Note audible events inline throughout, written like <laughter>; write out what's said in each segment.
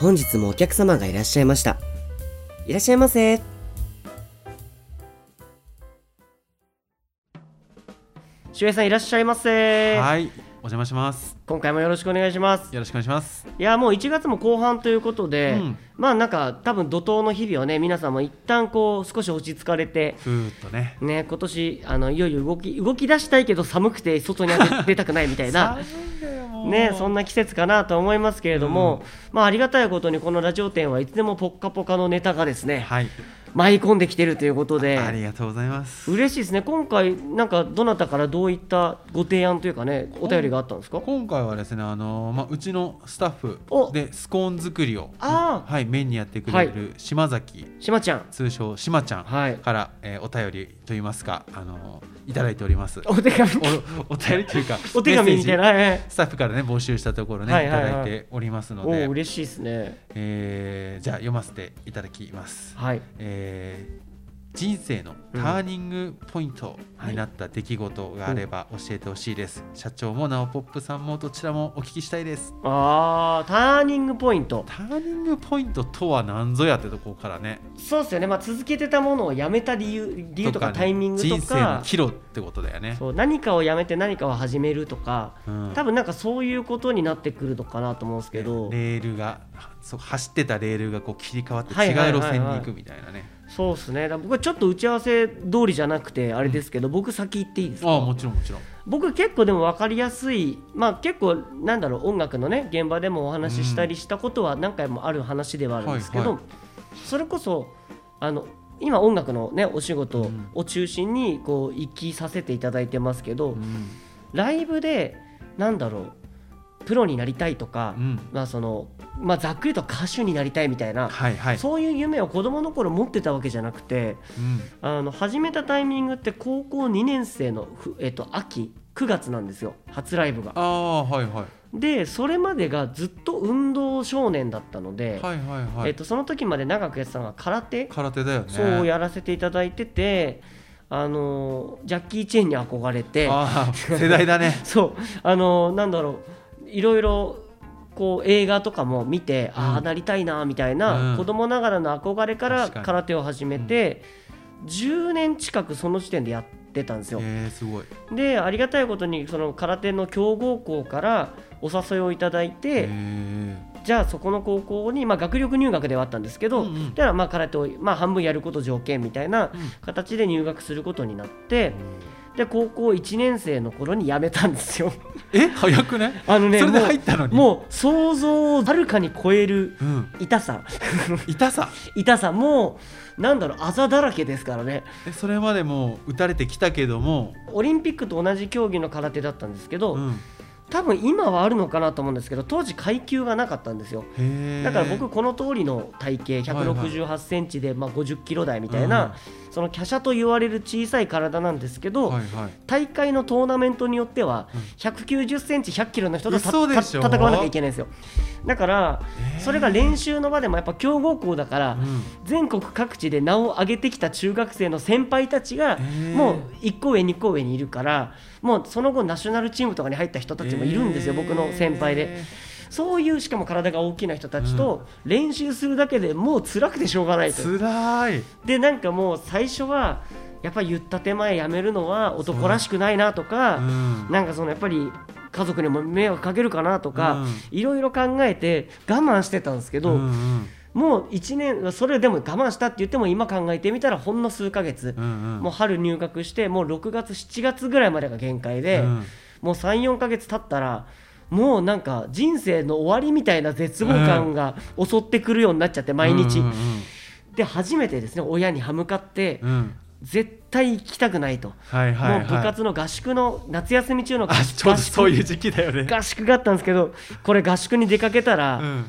本日もお客様がいらっしゃいました。いらっしゃいませ。周平さんいらっしゃいませ。はい、お邪魔します。今回もよろしくお願いします。よろしくお願いします。いやもう1月も後半ということで、うんまあなんか多分怒涛の日々をね皆さんも一旦こう少し落ち着かれてふーっとね。ね今年あのいよいよ動き動き出したいけど寒くて外に出 <laughs> 出たくないみたいなねそんな季節かなと思いますけれども、まあありがたいことにこのラジオ店はいつでもポッカポカのネタがですねはい、舞い込んできてるということで。ありがとうございます。嬉しいですね。今回なんかどなたからどういったご提案というかねお便りがあったんですか？今回はですね、あのまあうちのスタッフお。でスコーン作りをあはいメインにやってくれる島崎、しまちゃん。通称島ちゃんはい。から、えーお便りといいますかあのいただいております。お手紙。おお便りというか <laughs> お手紙みたいな。はいはいスタッフからね募集したところね、はいはいはい。いただいておりますのおで、お嬉しいですね。えーじゃあ読ませていただきます。はい。えー人生のターニングポイントになった出来事があれば教えてほしいです、社長もナオポップさんもどちらもお聞きしたいです。あーターニングポイント。ターニングポイントとは何ぞやってとこからね。そうですよね、まあ、続けてたものをやめた理由理由とかね。タイミングと人生のか岐路ってことだよね。そう何かをやめて何かを始めるとか。うん。多分なんかそういうことになってくるのかなと思うんですけど、レールがそう走ってたレールがこう切り替わって違う路線に行くみたいなね、そうですね。僕はちょっと打ち合わせ通りじゃなくてあれですけど、僕先言っていいですか？ああもちろんもちろん。僕結構でも分かりやすいまあ結構なんだろう音楽のね現場でもお話ししたりしたことは何回もある話ではあるんですけど、はいはそれこそあの今音楽のねお仕事うん。を中心にこう生きさせていただいてますけど、うん。ライブでなんだろうプロになりたいとか、うん。まあそのまあ、ざっくりと歌手になりたいみたいな、はいはい。そういう夢を子どもの頃持ってたわけじゃなくてうん。あの始めたタイミングって高校2年生のふ、えっと、秋9月なんですよ初ライブが。ああはいはい。でそれまでがずっと運動少年だったので、はいはいはい、えっと、その時まで長くやってたのが空手、空手だよね。そうやらせていただいててあのジャッキー・チェンに憧れて。ああ世代だね。<laughs> そう。あのなんだろういろいろこう映画とかも見て、ああなりたいなみたいな、うん。子供ながらの憧れから空手を始めて、10年近くその時点でやってたんですよ。えー、すごい。でありがたいことにその空手の強豪校からお誘いをいただいて、えじゃあそこの高校に、まあ、学力入学ではあったんですけど、うんうん。だからまあ空手を、まあ、半分やること条件みたいな形で入学することになって、で高校1年生の頃に辞めたんですよ。え早くね？あのねそれで入ったのに？もう想像をはるかに超えるうん、痛さ。痛さ？<laughs> 痛さ。もうなんだろうあざだらけですからね。えそれまでも打たれてきたけども、オリンピックと同じ競技の空手だったんですけど、うん、多分今はあるのかなと思うんですけど当時階級がなかったんですよ。だから僕この通りの体型1 6 8センチでまあ50キロ台みたいな、その華奢と言われる小さい体なんですけど、はいはい。大会のトーナメントによっては190センチ100キロの人と戦わなきゃいけないんですよ。だからえー。それが練習の場でもやっぱ強豪校だからうん。全国各地で名を上げてきた中学生の先輩たちがー。もう1個上2個上にいるからもうその後ナショナルチームとかに入った人たちもいるんですよ、えー。僕の先輩でそういうしかも体が大きな人たちと練習するだけでもう辛くてしょうがないと。つらい。でなんかもう最初はやっぱり言った手前やめるのは男らしくないなとか、うん。なんかそのやっぱり家族にも迷惑かけるかなとか、うん。いろいろ考えて我慢してたんですけど、うんうんもう1年それでも我慢したって言っても今考えてみたらほんの数ヶ月、うんうん。もう春入学してもう6月7月ぐらいまでが限界で、うん。もう34ヶ月経ったらもうなんか人生の終わりみたいな絶望感が襲ってくるようになっちゃって毎日、うんうんで初めてですね親に歯向かって、うん。絶対行きたくないと、はいはいはい。もう部活の合宿の夏休み中の合宿そういう時期だよね。合宿があったんですけどこれ合宿に出かけたら、うん。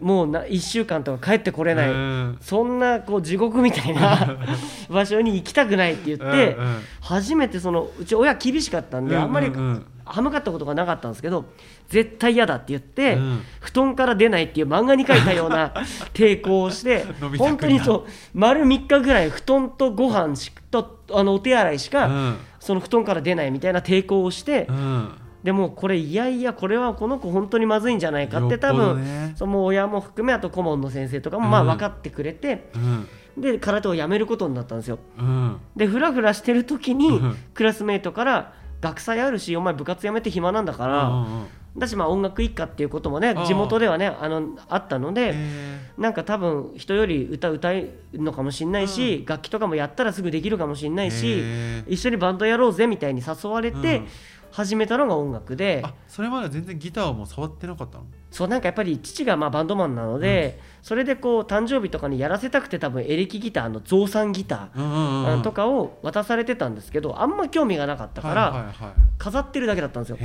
もうな1週間とか帰ってこれない、うん。そんなこう地獄みたいな <laughs> 場所に行きたくないって言って、うんうん。初めてそのうち親厳しかったんで、うんあんまりうんうん歯向かったことがなかったんですけど絶対嫌だって言って、うん。布団から出ないっていう漫画に書いたような <laughs> 抵抗をして本当にそう丸3日ぐらい布団とご飯しとあのお手洗いしか、うん。その布団から出ないみたいな抵抗をして、うん。でもこれいやいやこれはこの子本当にまずいんじゃないかって多分、ね。その親も含めあと顧問の先生とかもまあうん分かってくれて、うん。で空手をやめることになったんですよ。うん。でフラフラしてる時にうん。クラスメートから学祭あるしお前部活やめて暇なんだから、うんうんだしまあ音楽一家っていうこともね地元ではねあのあったので、えなんか多分人より歌歌えるのかもしれないし、楽器とかもやったらすぐできるかもしれないし、一緒にバンドやろうぜみたいに誘われてうん。始めたのが音楽で、あそれまでは全然ギターはもう触ってなかったの？そうなんかやっぱり父がまあバンドマンなので、それでこう誕生日とかにやらせたくて多分エレキギターの増産ギター、とかを渡されてたんですけどあんま興味がなかったから、飾ってるだけだったんですよ。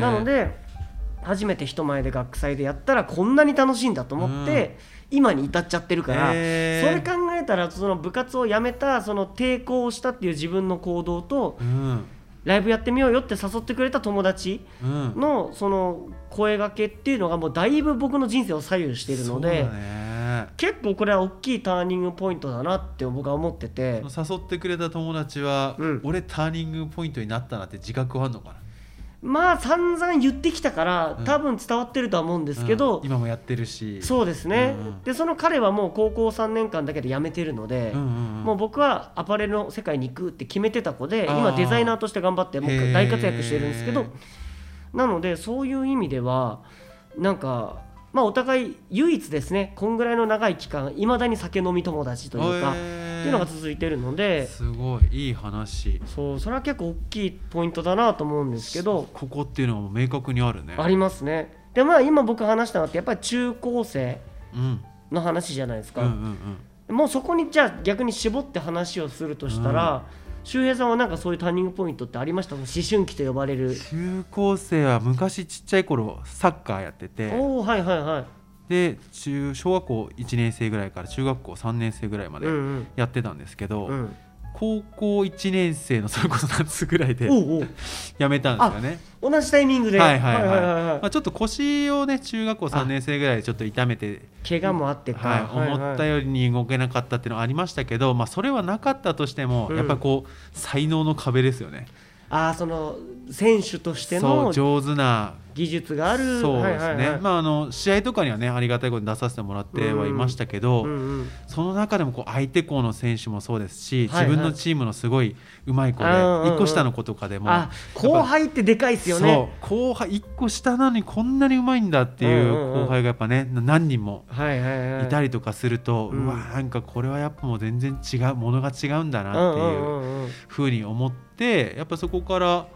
なので初めて人前で学祭でやったらこんなに楽しいんだと思って、今に至っちゃってるから、それ考えたらその部活を辞めたその抵抗をしたっていう自分の行動とうんライブやってみようよって誘ってくれた友達うん。のその声がけっていうのがもうだいぶ僕の人生を左右しているので、結構これは大きいターニングポイントだなって僕は思ってて。誘ってくれた友達は、うん。俺ターニングポイントになったなって自覚はあるのかな？まあ散々言ってきたからうん。多分伝わってるとは思うんですけど、うん。今もやってるし。そうですね、うんうん。でその彼はもう高校3年間だけで辞めてるので、うんうんうん。もう僕はアパレルの世界に行くって決めてた子で今デザイナーとして頑張ってもう大活躍してるんですけどなのでそういう意味ではなんかまあお互い唯一ですねこんぐらいの長い期間いまだに酒飲み友達というか、っていうのが続いてるのですごいいい話。そうそれは結構大きいポイントだなと思うんですけどここっていうのがもう明確にあるね。ありますね。でまあ今僕話したのってやっぱり中高生うん。の話じゃないですか、うんうんうん。もうそこにじゃあ逆に絞って話をするとしたら、周平さんはなんかそういうターニングポイントってありました？思春期と呼ばれる。中高生は昔ちっちゃい頃サッカーやってて。おおはいはいはい。で中小学校1年生ぐらいから中学校3年生ぐらいまでうんうん。やってたんですけど、うん高校1年生のそれこそ夏ぐらいでやめたんですよね。同じタイミングで。はいはいはい。はいまあ、ちょっと腰をね中学校3年生ぐらいでちょっと痛めて、怪我もあってか、はい思ったよりに動けなかったっていうのはありましたけど、まあ、それはなかったとしても、うん。やっぱりこう才能の壁ですよね。ああその選手としてそのう上手な技術がある。そうですね、はいはいはい。まああの試合とかにはねありがたいことに出させてもらってはいましたけど、うんうん。その中でもこう相手校の選手もそうですし、はいはい。自分のチームのすごい上手い子でうんうんうん。1個下の子とかでもあ後輩ってでかいですよね。後輩1個下なのにこんなにうまいんだっていう後輩がやっぱね何人もはいはいはい。いたりとかすると、ううんわなんかこれはやっぱもう全然違うものが違うんだうんなっていうふうに思ってやっぱそこから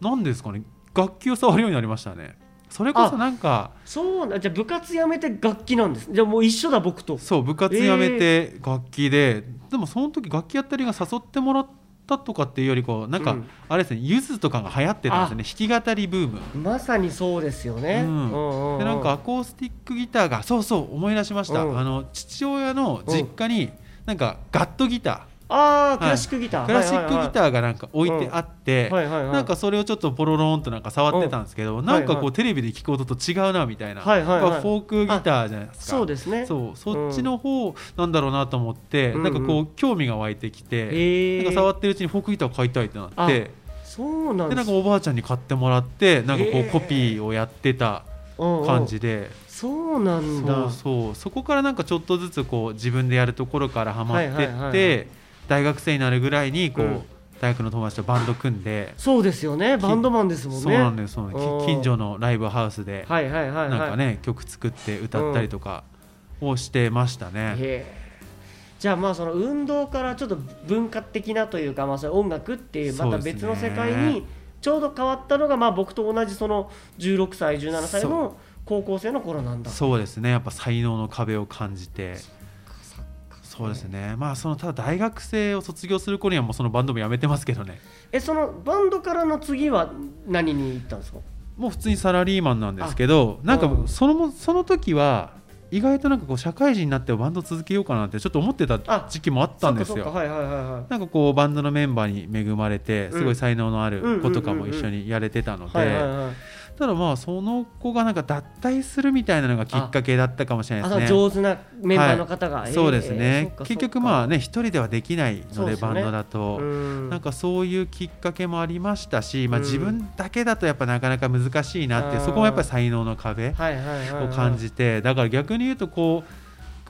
何ですかね楽器を触るようになりましたね。それこそなんかそうなじゃあ部活やめて楽器なんです。じゃあもう一緒だ僕と。そう部活やめて楽器で、でもその時楽器やったりが誘ってもらったとかっていうよりこうなんか、うん。あれですねゆずとかが流行ってたんですよね。弾き語りブーム。まさにそうですよね、うん。うんうでなんかアコースティックギターがそうそう思い出しました、うん。あの父親の実家になんかガットギタああクラシックギター、ークラシックギーターがなんか置いてあって、はいはいはいなんかそれをちょっとポロロンとなんか触ってたんですけど、ん。なんかはいはいこうテレビで聞く音と違うなみたいな、はいはいはい。フォークギターじゃないですか。そうですね。そう。そっちの方なんだろうなと思って、うん。なんかこう興味が湧いてきて、へえなんか触ってるうちにフォークギター買いたいってなって。そうなんでなんかおばあちゃんに買ってもらってなんかこうコピーをやってたうんうん。感じで。そうなんだ。そうそう。そこからなんかちょっとずつこう自分でやるところからハマってって、はいはいはい大学生になるぐらいにこう、うん。大学の友達とバンド組んで、そうですよね。バンドマンですもんね。そうなんです近所のライブハウスで、なんかね曲作って歌ったりとかをしてましたね。へえ。じゃあまあその運動からちょっと文化的なというかまあそれ音楽っていうまた別の世界にちょうど変わったのがまあ僕と同じその16歳17歳の高校生の頃なんだ。そうですね。やっぱ才能の壁を感じてそそうですね。まあそのただ大学生を卒業する頃にはもうそのバンドも辞めてますけどね。えそのバンドからの次は何に行ったんですか？もう普通にサラリーマンなんですけどなんかうんそのもその時は意外となんかこう社会人になってバンド続けようかなってちょっと思ってたあ時期もあったんですよ。なんかこうバンドのメンバーに恵まれてすごい才能のある子とかも一緒にやれてたのではいただまあその子がなんか脱退するみたいなのがきっかけだったかもしれないですね。上手なメンバーの方が、はい。えーそうですね結局まあね一人ではできないのでバンドだと。うん。なんかそういうきっかけもありましたし、まあ、うん。自分だけだとやっぱなかなか難しいなってそこもやっぱり才能の壁を感じてだから逆に言うとこう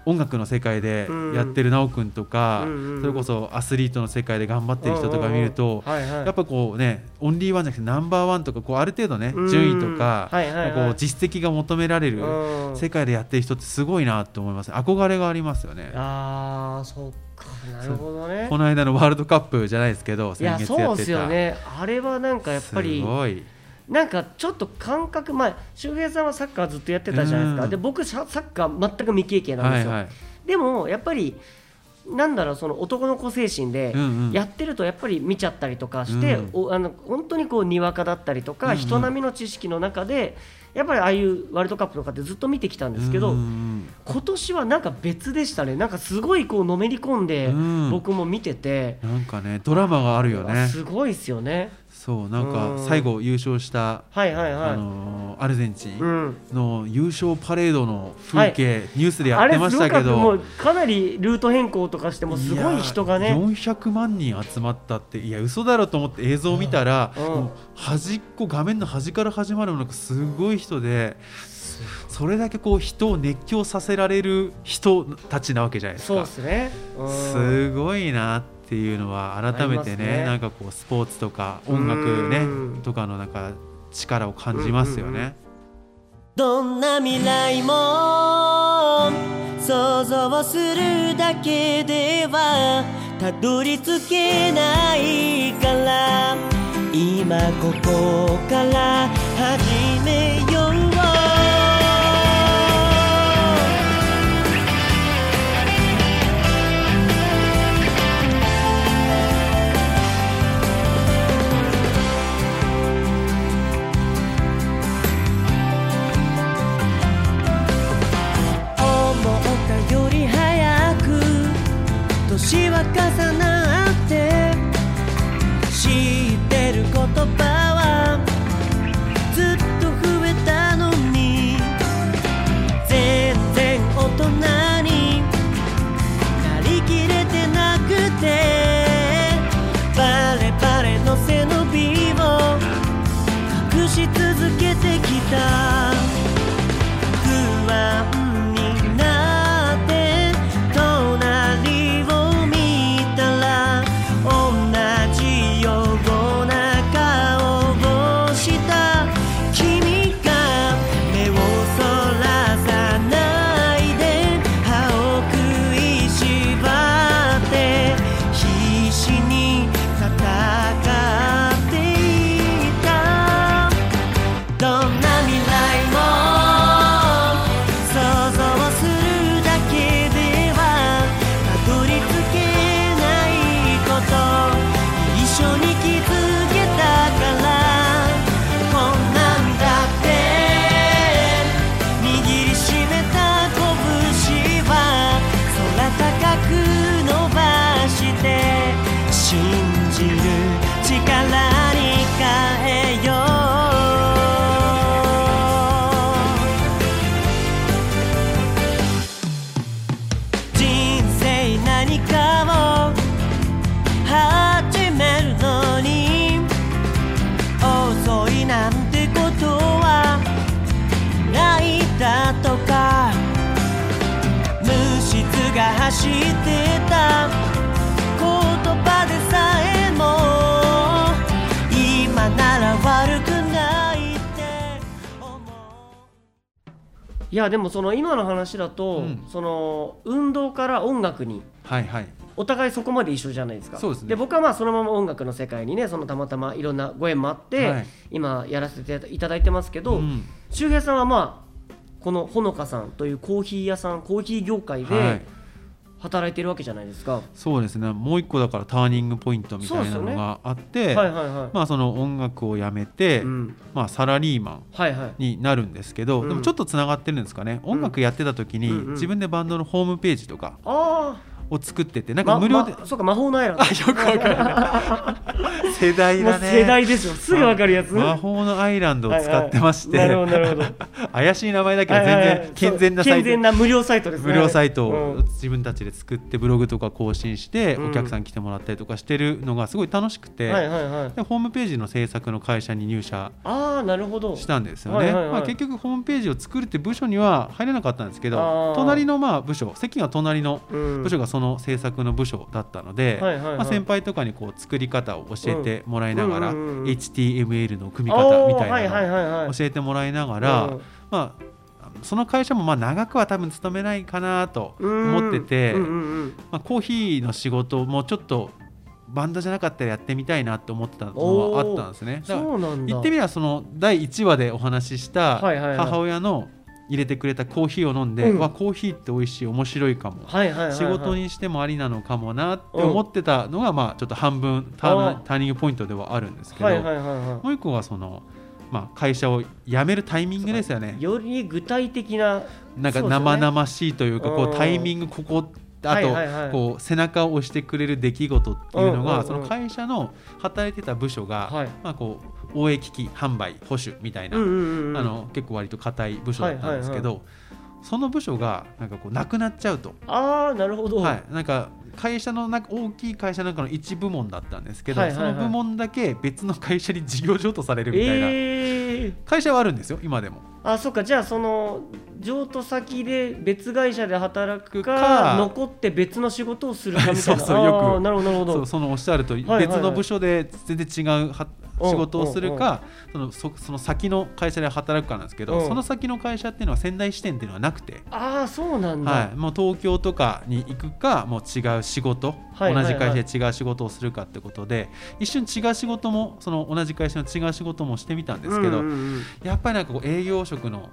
音楽の世界でうんやってる奈くんとかそれこそアスリートの世界で頑張ってる人とか見るとやっぱこうねオンリーワンじゃなくてナンバーワンとかこうある程度ねうん。順位とかこう実績が求められるうん。世界でやってる人ってすごいなと思います。憧れがありますよね。ああそっか。なるほどね。この間のワールドカップじゃないですけどいや先月そうですよね。あれはなんかやっぱりすごいなんかちょっと感覚まあ周平さんはサッカーずっとやってたじゃないですか、うん。で僕ササッカー全く未経験なんですよ、はいはい。でもやっぱりなんだろうその男の子精神でうんうん。やってるとやっぱり見ちゃったりとかして、うんおあの本当にこうにわかだったりとか、うんうん。人並みの知識の中でやっぱりああいうワールドカップとかってずっと見てきたんですけど、うんうん今年はなんか別でしたね。なんかすごいこうのめり込んでうん。僕も見てて、なんかねドラマがあるよね。すごいですよねそうなんうん。か最後優勝したはいはいはい、あのーアルゼンチうンん。の優勝パレードの風景ニュースでやってましたけど。うかなりルート変更とかしてもすごい人がね。400万人集まったっていや嘘だろと思って映像を見たら、うん。もう端っこ画面の端から始まるのがすごい人でそれだけこう人を熱狂させられる人たちなわけじゃないですそうかですね、うん。すごいなっていうのは改めてねね。なんかこうスポーツとか音楽ねうん。とかのなんか力を感じますよね。うんうんうんどんな未来も想像するだけではたどり着けないから。今ここから始め重なって知ってる言葉はずっと増えたのに全然大人になりきれてなくてバレバレの背伸びを隠し続けてきた。いやでもその今の話だと、うん。その運動から音楽にはいはい。お互いそこまで一緒じゃないですか。そうですね。僕はまあそのまま音楽の世界にねそのたまたまいろんなご縁もあって、はい。今やらせていただいてますけど、うん。周平さんはまあこのほのかさんというコーヒー屋さんコーヒー業界で、はい働いてるわけじゃないですか。そうですね。もう一個だからターニングポイントみたいなのがあって、はいはいはい。まあその音楽をやめて、うん、まあサラリーマンはいはい。になるんですけど、うん。でもちょっとつながってるんですかね。音楽やってた時にうんうん自分でバンドのホームページとかあを作っててなあ、んか無料で、ままそうか魔法のアイランド。あよくわかるね世代だね世代ですよ。すぐわかるやつ。魔法のアイランドを使ってまして、はいはいなるほどなるほど。<laughs> 怪しい名前だけど全然健全なサイ健ト全な無料サイトですね。無料サイトうんを自分たちで作ってブログとか更新してうんお客さん来てもらったりとかしてるのがすごい楽しくて、はいはいはい。でホームページの制作の会社に入社ああ、なるほど。したんですよね、はいはいはいまあ、結局ホームページを作るって部署には入れなかったんですけあどー隣のまあ部署席が隣のうん部署がその制作の部署だったので、はいはいはいまあ、先輩とかにこう作り方を教えてもらいながら、うんうんうんうん HTML の組み方みたいなの。を教えてもらいながら、うんまあ、その会社もまあ長くは多分勤めないかなと思ってて、うんうんうんまあ、コーヒーの仕事もちょっとバンドじゃなかったらやってみたいなと思ってたのはあったんですね。だか。言ってみればその第1話でお話しした母親の入れてくれたコーヒーを飲んで、うん。わコーヒーって美味しい面白いかも、はいはいはいはい。仕事にしてもありなのかもなって思ってたのが、まあちょっと半分ターニングポイントではあるんですけど、はいはいはいはもう一個はその、まあ、会社を辞めるタイミングですよね。い。より具体的な。なんか生々しいというかこうん。うタイミングここあとはいはいはい。こう背中を押してくれる出来事っていうのうんうんうんがその会社の働いてた部署がはい。まあこう応援機器販売保守みたいなうんうんうん。あ。の結構割と硬い部署だったんですけどその部署がなんかこうなくなっちゃうとああ、なるほど。はいなんか会社の中大きい会社の中の一部門だったんですけどはいはいはいその部門だけ別の会社に事業譲渡されるみたいなええ。会社はあるんですよ今でも。あ、そっか。じゃあその譲渡先で別会社で働くかか残って別の仕事をするかみたいな。<laughs> そうそうよくなるほどなるほど。そのおっしゃるとはいはい別の部署で全然違うはうん仕事をするかそのそその先の会社で働くかなんですけうん。どその先の会社っていうのは仙台支店っていうのはなくて、ああ、そうなんだ。はい、もう東京とかに行くかもう違う仕事はい同じ会社で違う仕事をするかってことで一瞬違う仕事もその同じ会社の違う仕事もしてみたんですけどうんうんうんやっぱりなんかこう営業職の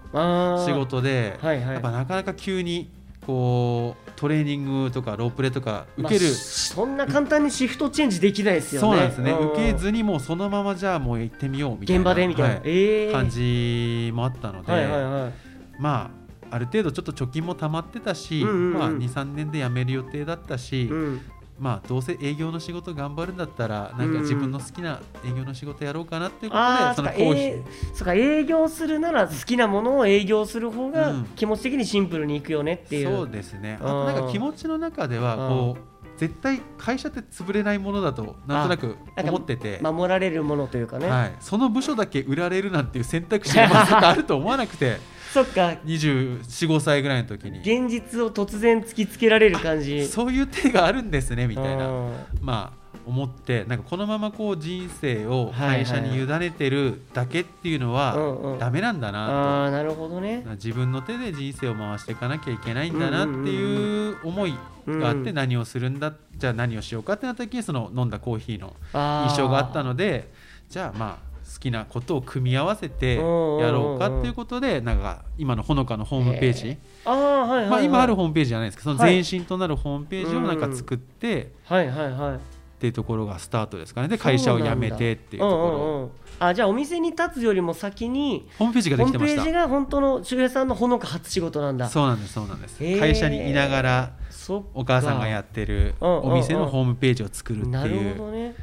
仕事ではいはい。やっぱなかなか急にこうトレーニングとかロープレとか受けるまあしそんな簡単にシフトチェンジできないですよね。そうなんですねん受けずにもうそのままじゃあもう行ってみようみたいな現場でみたいな。はいええ感じもあったので、はいはいはい。まあある程度ちょっと貯金も貯まってたし、うんうんうんまあ、23年で辞める予定だったし、うん、まあどうせ営業の仕事頑張るんだったらなんか自分の好きな営業の仕事やろうかなっていうことで、ああ、そのコーヒー、えーそっか営業するなら好きなものを営業する方がうん。気持ち的にシンプルにいくよねっていう。そうですね。あとなんか気持ちの中ではこう絶対会社って潰れないものだとなんとなく思ってて。守られるものというかね。はい、その部署だけ売られるなんていう選択肢がまさかあると思わなくてそっか、245歳ぐらいの時に。現実を突然突きつけられる感じ。そういう手があるんですねみたいな。うん。まあ思ってなんかこのままこう人生を会社に委ねてるだけっていうのうんはうん。ダメなんだなと、ああ、なるほどね。自分の手で人生を回していかなきゃいけないんだなっていう思いがあってうん。何をするんだじゃあ何をしようかってなった時にその飲んだコーヒーの印象があったのでじゃあまあ好きなことを組み合わせてやろうかっていうことでなんか今のほのかのホームページ。まあ、今あるホームページじゃないですけどそのはい。前身となるホームページをなんか作ってはいはいはい。っていうところがスタートですかね。で会社を辞めてっていうところ。あじゃあお店に立つよりも先にホームページがホーできてました。ムページが本当の周平さんのほのか初仕事なんだ。そうなんですそうなんです。会社にいながらお母さんがやってるお店のホームページを作るってなるいうほどね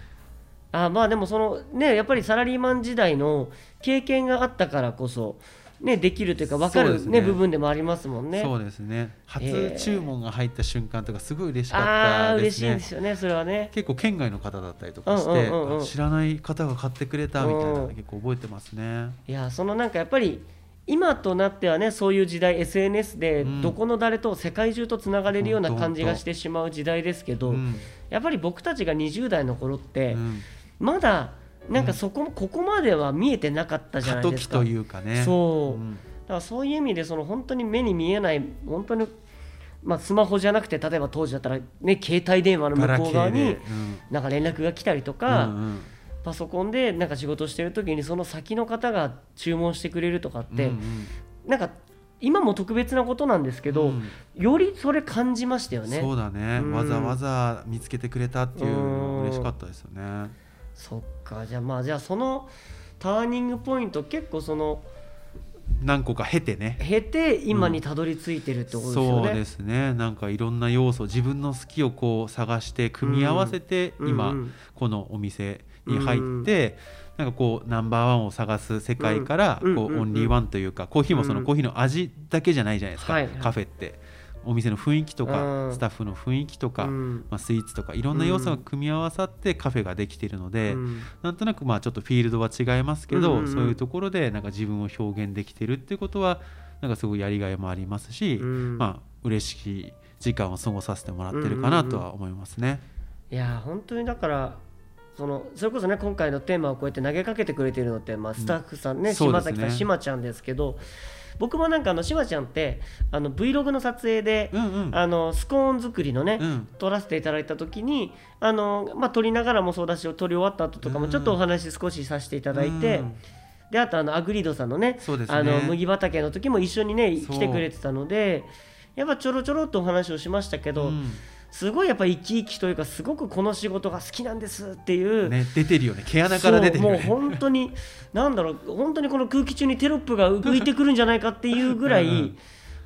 あまあでもそのねやっぱりサラリーマン時代の経験があったからこそねできるというか分かるね。ね部分でもありますもんね。そうですね。初ー注文が入った瞬間とかすごい嬉しかったですね。嬉しいんですよねそれはね。結構県外の方だったりとかして、うんうん知らない方が買ってくれたみたいな結構覚えてますね。いやそのなんかやっぱり今となってはねそういう時代 SNS でうん。どこの誰と世界中とつながれるような感じがしてしまう時代ですけど、うん。やっぱり僕たちが20代の頃って、うんまだなんかそこ、ここまでは見えてなかったじゃ過ないですか。というかね。そう。うん。だからそういう意味でその本当に目に見えない本当に、まあ、スマホじゃなくて例えば当時だったら、ね、携帯電話の向こう側になんか連絡が来たりとうんか、うんうん。パソコンでなんか仕事してる時にその先の方が注文してくれるとかって、うんうん。なんか今も特別なことなんですけど、うん。よりそれ感じましたよね。そうだね、うん。わざわざ見つけてくれたっていう嬉しかったですよね。そっか。じゃあまあじゃあそのターニングポイント結構その何個か経てね。経て今にたどり着いてるってことですよね、そうですね。なんかいろんな要素自分の好きをこう探して組み合わせて、今、うんうん。このお店に入って、なんかこうナンバーワンを探す世界から、こううんうんうんうん。オンリーワンというかコーヒーもそのうん。コーヒーの味だけじゃないじゃないですか、カフェってお店の雰囲気とか、うん。スタッフの雰囲気とか、うん。まあ、スイーツとかいろんな要素が組み合わさってカフェができているので、うん。なんとなくまあちょっとフィールドは違いますけど、うんうんうん。そういうところでなんか自分を表現できてるっていうことはなんかすごいやりがいもありますし、うん。まあ嬉しい時間を過ごさせてもらってるかなとは思いますね。いや本当にだからそのそれこそね今回のテーマをこうやって投げかけてくれてるのって、まあ、スタッフさんね、そうですね。島崎さんしまちゃんですけど僕もなんかあのしまちゃんってあの Vlog の撮影で、うんうん。あのスコーン作りのね、うん。撮らせていただいた時にあの、まあ、撮りながらもそうだし撮り終わった後とかもうん。ちょっとお話少しさせていただいて、うん。であとあのアグリードさんのねね。あの麦畑の時も一緒にね来てくれてたのでやっぱちょろちょろっとお話をしましたけど、うんすごいやっぱ生き生きというかすごくこの仕事が好きなんですっていう。ね、出てるよね。毛穴から出てるよね。もう本当になんだろう本当にこの空気中にテロップが浮いてくるんじゃないかっていうぐらい、うん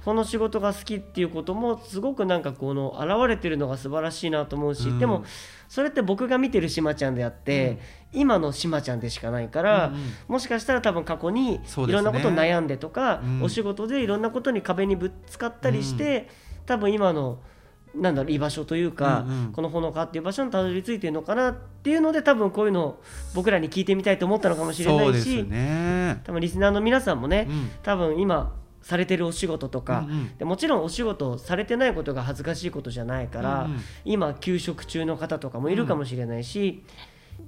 この仕事が好きっていうこともすごくなんかこの現れてるのが素晴らしいなと思うし、うん。でもそれって僕が見てるしまちゃんであって、今のしまちゃんでしかないから、うんうん。もしかしたら多分過去にいろんなこと悩んでとか、うん。お仕事でいろんなことに壁にぶつかったりして、多分今のなんだろう居場所というか、うんうん。このほのかっていう場所にたどり着いてるのかなっていうので多分こういうのを僕らに聞いてみたいと思ったのかもしれないし、ね。多分リスナーの皆さんもね、うん。多分今されてるお仕事とか、うんうん。でもちろんお仕事をされてないことが恥ずかしいことじゃないから、うんうん。今休職中の方とかもいるかもしれないし、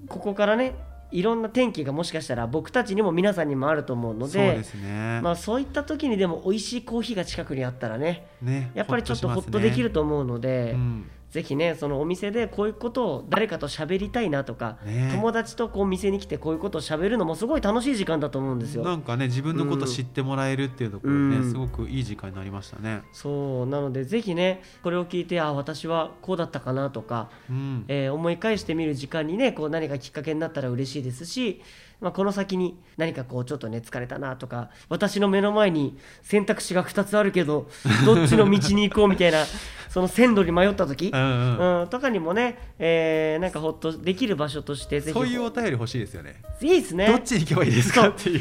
ここからねいろんな転機がもしかしたら僕たちにも皆さんにもあると思うのでそうね。まあ、そういった時にでも美味しいコーヒーが近くにあったらねね、やっぱりちょっとほっとできると思うので、うんぜひねそのお店でこういうことを誰かと喋りたいなとか、ね友達とこう店に来てこういうことを喋るのもすごい楽しい時間だと思うんですよ。なんかね自分のこと知ってもらえるっていうところね、うんすごくいい時間になりましたね。そうなのでぜひねこれを聞いてあ私はこうだったかなとか、うん、えー思い返してみる時間にねこう何かきっかけになったら嬉しいですし、まあ、この先に何かこうちょっとね疲れたなとか私の目の前に選択肢が2つあるけど <laughs> どっちの道に行こうみたいなその線路に迷った時、うんうん。うん、とかにもね、えーなんかほっとできる場所としてぜひ。そういうお便り欲しいですよね。いいですね。どっちに行けばいいですか？っていう。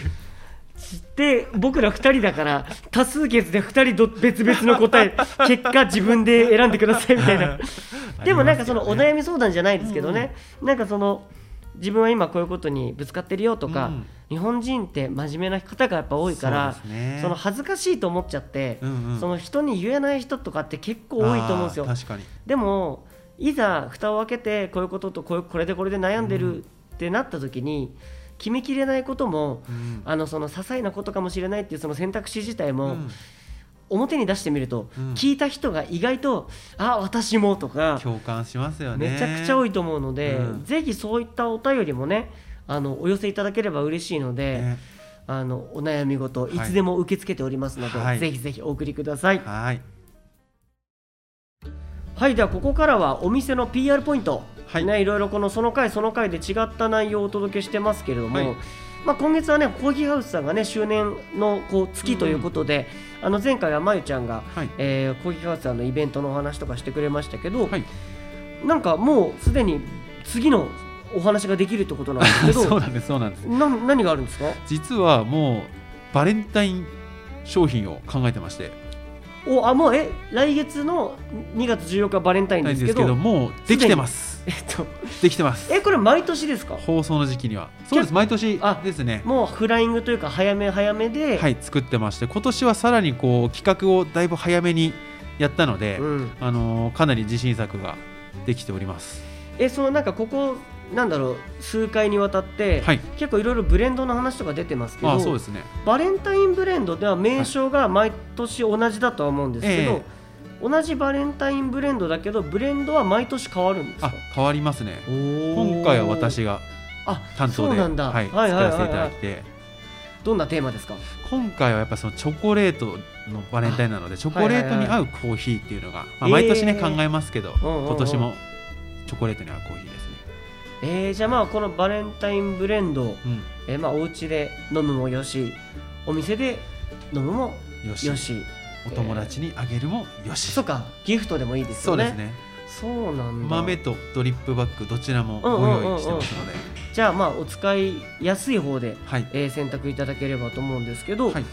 で僕ら2人だから多数決で2人ど別々の答え <laughs> 結果自分で選んでくださいみたいな。<laughs> でもなんかそのお悩み相談じゃないですけどね、なんかその自分は今こういうことにぶつかってるよとか、うん。日本人って真面目な方がやっぱ多いからね。その恥ずかしいと思っちゃって、うんうん。その人に言えない人とかって結構多いと思うんですよ。あー確かに。でもいざ蓋を開けてこういうこととこれでこれで悩んでるってなった時に、決めきれないことも、うん。あのその些細なことかもしれないっていうその選択肢自体も、うん表に出してみると、うん。聞いた人が意外と「あ私も」とか共感しますよね。めちゃくちゃ多いと思うので、うん。ぜひそういったお便りもねあのお寄せいただければ嬉しいので、ね。あのお悩み事い。いつでも受け付けておりますので、はい。ぜひぜひお送りください。はい。はいではここからはお店の PR ポイント、はい。ね、いろいろこのその回その回で違った内容をお届けしてますけれども、はいまあ、今月はねコーヒーハウスさんがね周年のこう月ということで、あの前回はまゆちゃんが、はい。えーコーヒーハウスさんのイベントのお話とかしてくれましたけど、はい。なんかもうすでに次のお話ができるってことなんですけど <laughs> そうなんですそうなんです。な何があるんですか？実はもうバレンタイン商品を考えてまして、おあもうえ来月の2月14日バレンタインですけどもうできてます。えっとできてます。えこれ毎年ですか？放送の時期には。そうです毎年あですね。もうフライングというか早め早めで、はい作ってまして今年はさらにこう企画をだいぶ早めにやったので、うん、あのーかなり自信作ができております。えそのなんかここなんだろう数回にわたって、はい。結構いろいろブレンドの話とか出てますけどあそうですね。バレンタインブレンドでは名称が毎年同じだとは思うんですけど、え同じバレンタインブレンドだけどブレンドは毎年変わるんですか？あ変わりますね。今今回は私があ担当ではい、はいはいはい作らせていただはいいて。どんなテーマですか？今回はやっぱそのチョコレートのバレンタインなのでチョコレートに合うコーヒーっていうのが、まあ、えー毎年ね、考えますけど、今年もチョコレートに合うコーヒーです。ね。えー、じゃあまあこのバレンタインブレンド、うん、えーまあお家で飲むもよしお店で飲むもよし。よし。お友達にあげるもよし、そうかギフトでもいいですよね。そうですね。そうなんだ。豆とドリップバッグどちらもご用意してますので、じゃあまあお使いやすい方で、はい。えー選択いただければと思うんですけど、はい。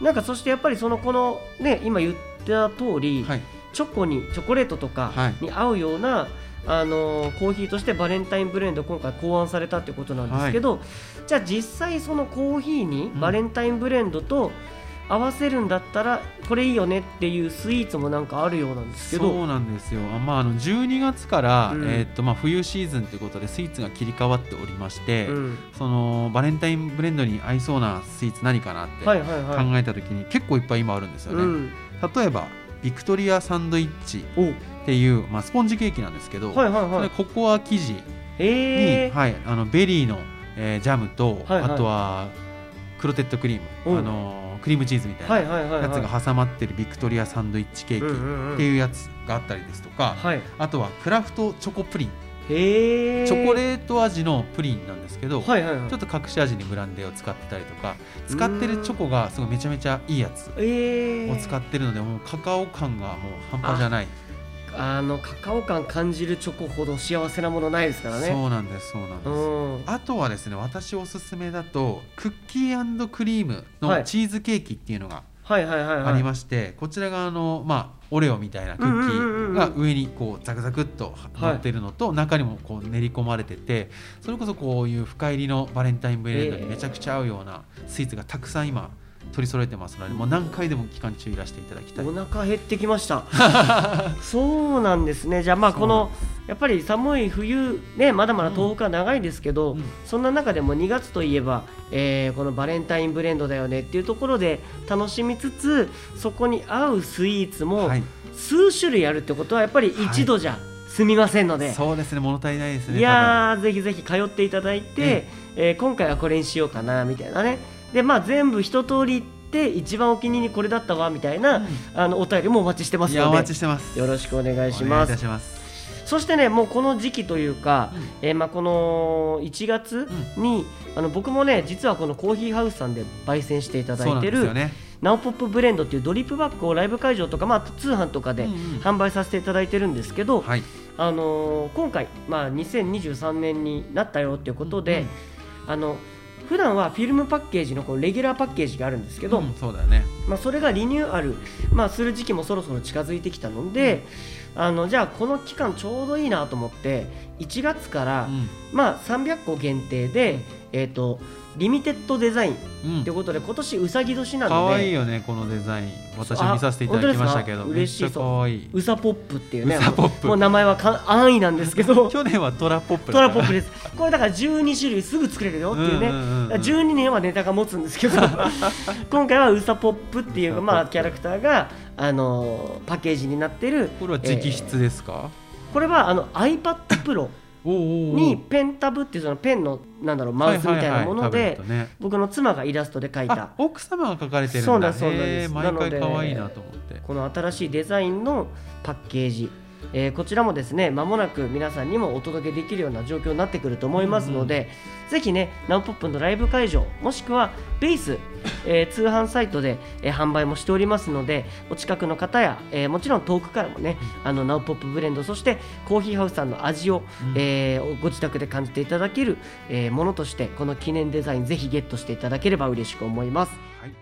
なんかそしてやっぱりそのこのね今言った通り、はい。チョコにチョコレートとかはい。に合うような、あのーコーヒーとしてバレンタインブレンド今回考案されたってことなんですけど、じゃあ実際そのコーヒーにうん。バレンタインブレンドと合わせるんだったらこれいいよねっていうスイーツもなんかあるようなんですけそどうなんですよ、あまあ、あの12月から、うん。えーっとまあ、冬シーズンということでスイーツが切り替わっておりまして、うん。そのバレンタインブレンドに合いそうなスイーツ何かなって考はいはいはい、えた時に結構いっぱい今あるんですよね、うん、例えばビクトリアサンドイッチ。おっていう、まあ、スポンジケーキなんですけど、はいはいはい。それココア生地に、えー、はい、あのベリーの、えージャムと、はいはい。あとはクロテッドクリーム、うん。あのクリームチーズみたいなやつが挟まってるビクトリアサンドイッチケーうんうんうん。キっていうやつがあったりですとか、はい。あとはクラフトチョコプリン、チョコレート味のプリンなんですけど、はいはいはい。ちょっと隠し味にブランデーを使ってたりとか使ってるチョコがすごいめちゃめちゃいいやつえー、を使ってるので、もうカカオ感がもう半端じゃない、あのカカオ感感じるチョコほど幸せなものないですからね。そうなんですそうなんです、うん。あとはですね私おすすめだとクッキークリームはい。のチーズケーキっていうのがありまして、こちらがあのまあオレオみたいなクッキーが上にこうザクザクっと乗ってるのと、中にもこう練り込まれててそれこそこういう深入りのバレンタインブレンドにめちゃくちゃ合うようなスイーツがたくさん今取り揃えてますのでもう何回でも期間中いらしていただきたい。お腹減ってきました。<laughs> そうなんですね。じゃあまあこのやっぱり寒い冬ねまだまだ東北は長いですけど、うん。そんな中でも2月といえば、えーこのバレンタインブレンドだよねっていうところで楽しみつつそこに合うスイーツもはい、数種類あるってことはやっぱり一度じゃ済みませんので、そうですね物足りないですねいやーぜひぜひ通っていただいて、えー今回はこれにしようかなみたいなねでまあ全部一通り行って一番お気に入りこれだったわみたいな、うん。あのお便りもお待ちしてますので。待ちしてます。よろしくお願いしお願いいますたします。そしてねもうこの時期というか、えーまあ、この1月に、あの僕もね実はこのコーヒーハウスさんで焙煎していただいてる、ナオポップブレンドっていうドリップバッグをライブ会場とか、まあ、通販とかでうんうん。販売させていただいてるんですけど、はい。あのー今回、まあ、2023年になったよっていうことで、あの普段はフィルムパッケージのこのレギュラーパッケージがあるんですけど、うんそうだよね。まあ、それがリニューアル、まあ、する時期もそろそろ近づいてきたので、あのじゃあこの期間ちょうどいいなと思って1月から、うん。まあ、300個限定で、えー、とリミテッドデザインうん。ということで今年うさぎ年なので可愛いよねこのデザイン。私も見させていただきましたけどあ本当ですか？めっちゃ可愛い。うさポップっていうね。うさポップ。もう名前はか安易なんですけど。<laughs> 去年はトラポップトラポップでです。これだから12種類すぐ作れるよっていうね、うんうんうんうん。12年はネタが持つんですけど。<laughs> 今回はうさポップっていう、まあ、キャラクターが、あのーパッケージになってるこれは直筆ですか、これはあの iPad Pro にペンタブっていうそのペンのなんだろうマウスみたいなもので僕の妻がイラストで描いあた奥様が書かれてるんだそうなんですそうなんです。なので回可愛いなと思って。この新しいデザインのパッケージ、えーこちらもですね間もなく皆さんにもお届けできるような状況になってくると思いますので、ぜひねナウポップのライブ会場もしくはベース、えー通販サイトで、えー販売もしておりますのでお近くの方や、えーもちろん遠くからもね、あのナウポップブレンドそしてコーヒーハウスさんの味を、うん。えーご自宅で感じていただける、えーものとしてこの記念デザインぜひゲットしていただければ嬉しく思います。はい、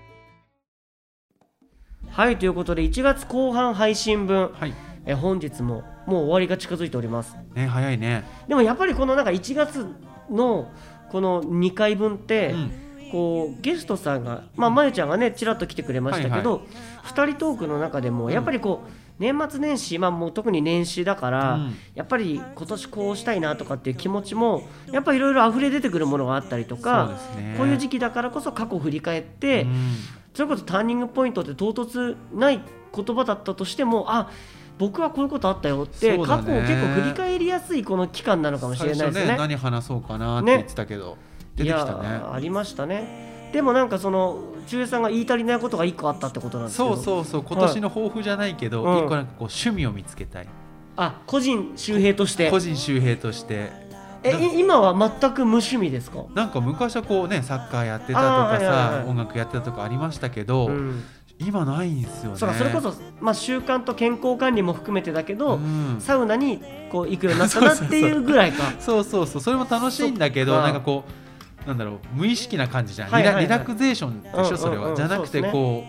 はいということで1月後半配信分。はいえー本日ももう終わりが近づいております。ね早いね。でもやっぱりこのなんか1月のこの2回分って、うん。こうゲストさんがまあまゆちゃんがねちらっと来てくれましたけど、2人トークの中でもやっぱりこう年末年始まあもう特に年始だから、うん。やっぱり今年こうしたいなとかっていう気持ちもやっぱりいろいろ溢れ出てくるものがあったりとかね。こういう時期だからこそ過去を振り返って、うん。それこそターニングポイントって唐突ない言葉だったとしてもあ僕はこういうことあったよって、過去を結構振り返りやすいこの期間なのかもしれないですね。ね何話そうかなって言ってたけど出てきたいやねありましたね。でもなんかその周平さんが言い足りないことが一個あったってことなんですけど。そうそうそう今年の抱負じゃないけど、はい一個なんかこう趣味を見つけたい。あ個人周平として。個人周平として。え今は全く無趣味ですか？なんか昔はこうねサッカーやってたとかさ、はいはいはい。音楽やってたとかありましたけど、うん今ないんですよね。それこそ、まあ、習慣と健康管理も含めてだけど、うん。サウナにこう行くようになったなっていうぐらいか <laughs> そうそうそう。それも楽しいんだけどなんかこうなんだろう無意識な感じじゃん、はいはいはいリラリラクゼーションでしょ、うんうんうん。それは。じゃなくてそうね。こ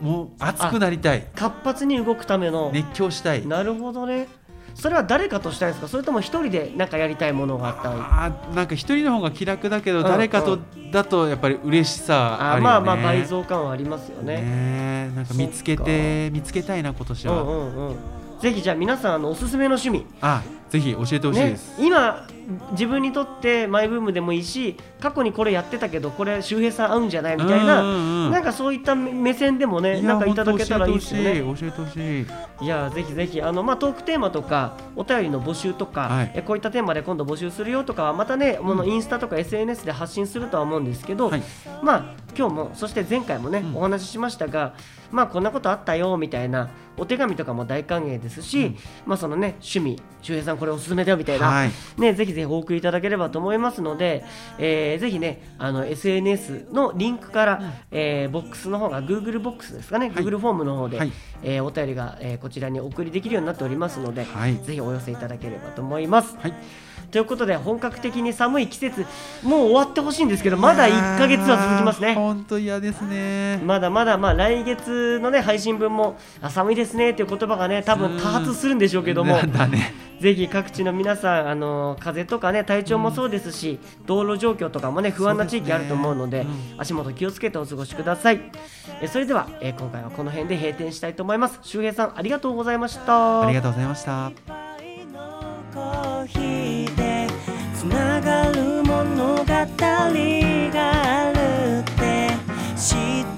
うもう熱くなりたい。活発に動くための、熱狂したい。なるほどねそれは誰かとしたいですか？それとも一人でなんかやりたいものがあった？らあーなんか一人の方が気楽だけど、うん。誰かとだとやっぱり嬉しさあね。あまあまあ倍増感はありますよね。ねえ。なんか見つけそて見つけたいな今年は、うんうんうん。ぜひじゃあ皆さんあのおすすめの趣味。あぜひ教えてほしいねです、、今自分にとってマイブームでもいいし過去にこれやってたけどこれ周平さん合うんじゃない？みたいな、うんうんうんなんかそういった目線でもねなんかいただけたらいいですよね。教えてほしいい。いやぜひぜひあの、まあ、トークテーマとかお便りの募集とか、はい。えこういったテーマで今度募集するよとかはまたね、このインスタとか SNS で発信するとは思うんですけど、はい。まあ今日もそして前回もね、うん。お話ししましたがまあこんなことあったよみたいなお手紙とかも大歓迎ですし、うん。まあそのね趣味周平さんこれおすすめだよみたいな、はい。ね、ぜひぜひお送りいただければと思いますので、えーぜひねあの SNS のリンクから、えーボックスの方が Google ボックスですかね、はい。Google フォームの方で、はい。えーお便りが、えーこちらにお送りできるようになっておりますので、はい。ぜひお寄せいただければと思います。はいということで本格的に寒い季節もう終わってほしいんですけどまだ1ヶ月は続きますね。本当嫌ですねまだまだまあ来月のね配信分もあ寒いですねっていう言葉がね多分多発するんでしょうけども <laughs> ねぜひ各地の皆さん、あの風邪とかね体調もそうですし、道路状況とかもね不安な地域あると思うのでそうですね足元気をつけてお過ごしください。えそれでは、えー今回はこの辺で閉店したいと思います。周平さんありがとうございました。ありがとうございましたコーヒーでつながる物語があるって知って